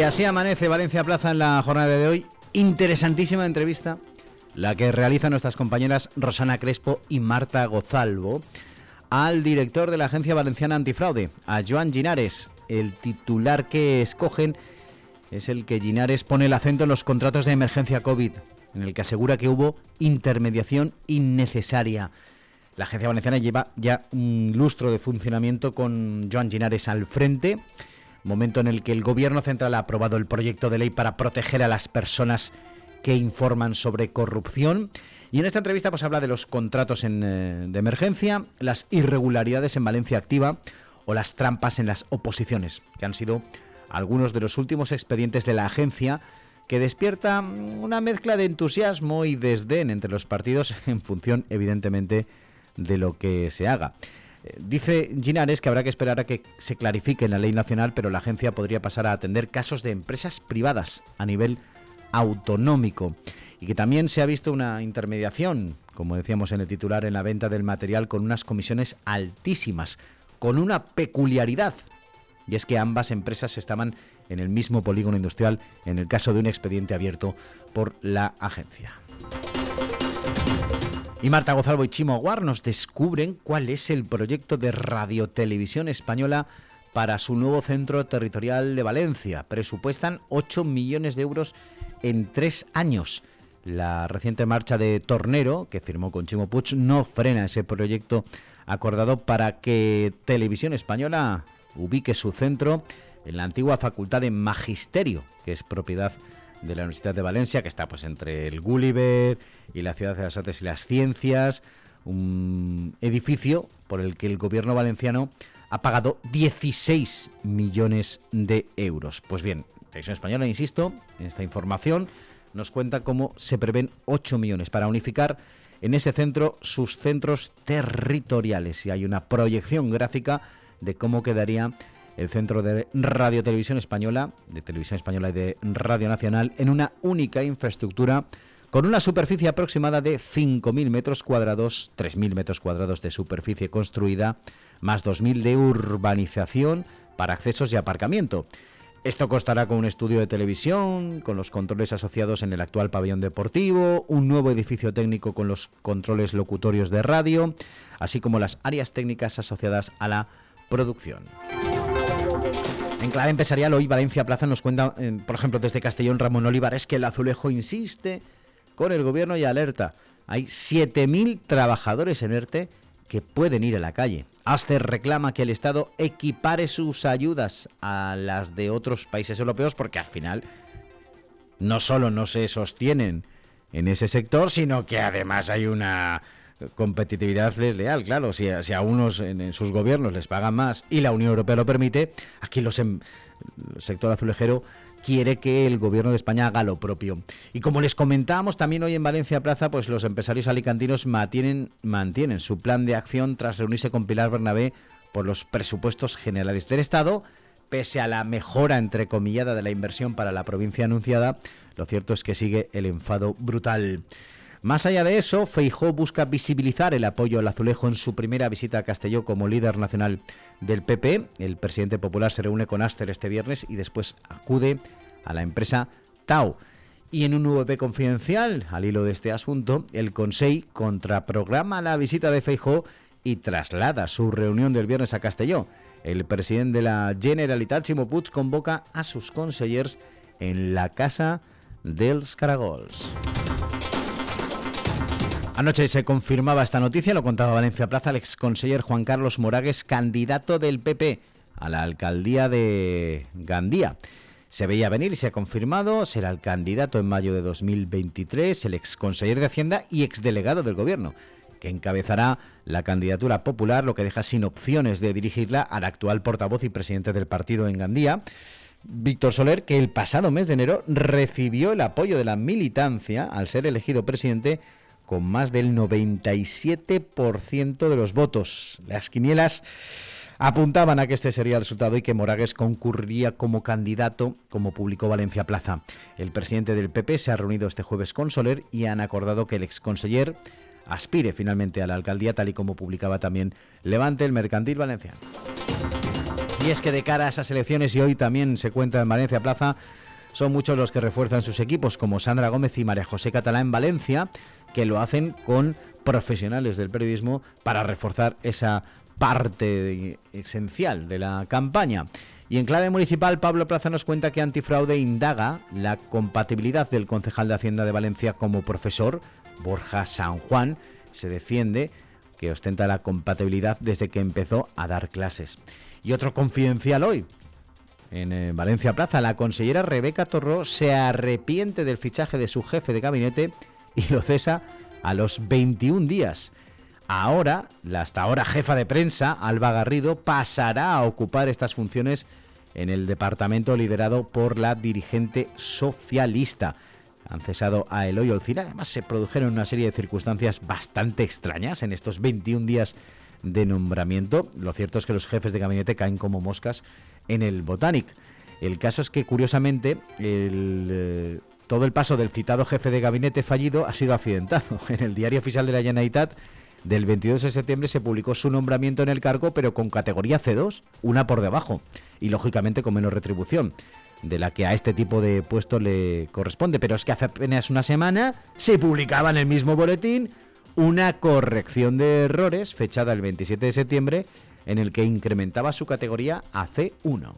Y así amanece Valencia Plaza en la jornada de hoy. Interesantísima entrevista la que realizan nuestras compañeras Rosana Crespo y Marta Gozalvo al director de la Agencia Valenciana Antifraude, a Joan Ginares. El titular que escogen es el que Ginares pone el acento en los contratos de emergencia COVID, en el que asegura que hubo intermediación innecesaria. La Agencia Valenciana lleva ya un lustro de funcionamiento con Joan Ginares al frente momento en el que el Gobierno Central ha aprobado el proyecto de ley para proteger a las personas que informan sobre corrupción. Y en esta entrevista pues habla de los contratos eh, de emergencia, las irregularidades en Valencia Activa o las trampas en las oposiciones, que han sido algunos de los últimos expedientes de la agencia que despierta una mezcla de entusiasmo y desdén entre los partidos en función evidentemente de lo que se haga. Dice Ginares que habrá que esperar a que se clarifique en la ley nacional, pero la agencia podría pasar a atender casos de empresas privadas a nivel autonómico y que también se ha visto una intermediación, como decíamos en el titular, en la venta del material con unas comisiones altísimas, con una peculiaridad, y es que ambas empresas estaban en el mismo polígono industrial en el caso de un expediente abierto por la agencia. Y Marta Gozalvo y Chimo Aguar nos descubren cuál es el proyecto de radiotelevisión española para su nuevo centro territorial de Valencia. Presupuestan 8 millones de euros en tres años. La reciente marcha de Tornero, que firmó con Chimo Puig, no frena ese proyecto acordado para que Televisión Española ubique su centro en la antigua Facultad de Magisterio, que es propiedad de la Universidad de Valencia, que está pues entre el Gulliver y la Ciudad de las Artes y las Ciencias, un edificio por el que el gobierno valenciano ha pagado 16 millones de euros. Pues bien, Televisión Española, insisto, en esta información nos cuenta cómo se prevén 8 millones para unificar en ese centro sus centros territoriales y hay una proyección gráfica de cómo quedaría el Centro de Radio Televisión Española, de Televisión Española y de Radio Nacional, en una única infraestructura con una superficie aproximada de 5.000 metros cuadrados, 3.000 metros cuadrados de superficie construida, más 2.000 de urbanización para accesos y aparcamiento. Esto costará con un estudio de televisión, con los controles asociados en el actual pabellón deportivo, un nuevo edificio técnico con los controles locutorios de radio, así como las áreas técnicas asociadas a la producción. En clave empresarial, hoy Valencia Plaza nos cuenta, eh, por ejemplo, desde Castellón Ramón Olivares, que el azulejo insiste con el gobierno y alerta. Hay 7.000 trabajadores en ERTE que pueden ir a la calle. Aster reclama que el Estado equipare sus ayudas a las de otros países europeos porque al final no solo no se sostienen en ese sector, sino que además hay una competitividad desleal, claro, si a, si a unos en, sus gobiernos les pagan más y la Unión Europea lo permite, aquí los em, el sector azulejero quiere que el gobierno de España haga lo propio. Y como les comentábamos también hoy en Valencia Plaza, pues los empresarios alicantinos mantienen, mantienen su plan de acción tras reunirse con Pilar Bernabé por los presupuestos generales del Estado. Pese a la mejora entrecomillada de la inversión para la provincia anunciada, lo cierto es que sigue el enfado brutal. Más allá de eso, Feijó busca visibilizar el apoyo al azulejo en su primera visita a Castelló como líder nacional del PP. El presidente popular se reúne con Aster este viernes y después acude a la empresa Tau. Y en un VP confidencial, al hilo de este asunto, el Consejo contraprograma la visita de Feijó y traslada su reunión del viernes a Castelló. El presidente de la Generalitat, Ximo Puig, convoca a sus consellers en la Casa dels Caragols. Anoche se confirmaba esta noticia, lo contaba Valencia Plaza, el exconseller Juan Carlos Moragues, candidato del PP a la alcaldía de Gandía. Se veía venir y se ha confirmado, será el candidato en mayo de 2023, el exconseller de Hacienda y exdelegado del Gobierno, que encabezará la candidatura popular, lo que deja sin opciones de dirigirla al actual portavoz y presidente del partido en Gandía. Víctor Soler, que el pasado mes de enero recibió el apoyo de la militancia al ser elegido presidente con más del 97% de los votos. Las quinielas apuntaban a que este sería el resultado y que Moragues concurriría como candidato, como publicó Valencia Plaza. El presidente del PP se ha reunido este jueves con Soler y han acordado que el exconseller aspire finalmente a la alcaldía, tal y como publicaba también Levante el Mercantil Valenciano. Y es que de cara a esas elecciones, y hoy también se cuenta en Valencia Plaza, son muchos los que refuerzan sus equipos, como Sandra Gómez y María José Catalá en Valencia, que lo hacen con profesionales del periodismo para reforzar esa parte esencial de la campaña. Y en clave municipal, Pablo Plaza nos cuenta que Antifraude indaga la compatibilidad del concejal de Hacienda de Valencia como profesor, Borja San Juan, se defiende que ostenta la compatibilidad desde que empezó a dar clases. Y otro confidencial hoy. En eh, Valencia Plaza, la consellera Rebeca Torró se arrepiente del fichaje de su jefe de gabinete y lo cesa a los 21 días. Ahora, la hasta ahora jefa de prensa, Alba Garrido, pasará a ocupar estas funciones en el departamento liderado por la dirigente socialista. Han cesado a Eloy Olcina. Además, se produjeron una serie de circunstancias bastante extrañas en estos 21 días de nombramiento. Lo cierto es que los jefes de gabinete caen como moscas en el Botanic. El caso es que, curiosamente, eh, todo el paso del citado jefe de gabinete fallido ha sido accidentado. En el diario oficial de la Generalitat del 22 de septiembre se publicó su nombramiento en el cargo, pero con categoría C2, una por debajo, y lógicamente con menos retribución de la que a este tipo de puesto le corresponde. Pero es que hace apenas una semana se publicaba en el mismo boletín una corrección de errores fechada el 27 de septiembre en el que incrementaba su categoría a C1.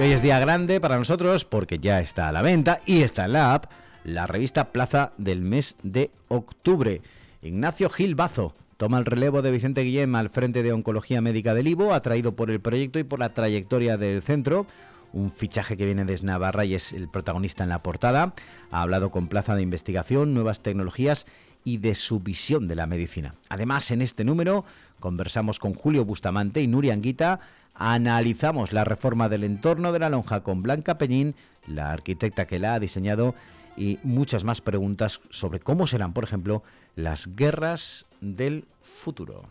hoy es día grande para nosotros porque ya está a la venta y está en la app la revista Plaza del mes de octubre. Ignacio Gil Bazo toma el relevo de Vicente Guillem al frente de Oncología Médica del Ivo, atraído por el proyecto y por la trayectoria del centro. Un fichaje que viene desde Navarra y es el protagonista en la portada. Ha hablado con Plaza de Investigación, nuevas tecnologías y de su visión de la medicina. Además, en este número conversamos con Julio Bustamante y Nuria Anguita, analizamos la reforma del entorno de la lonja con Blanca Peñín, la arquitecta que la ha diseñado, y muchas más preguntas sobre cómo serán, por ejemplo, las guerras del futuro.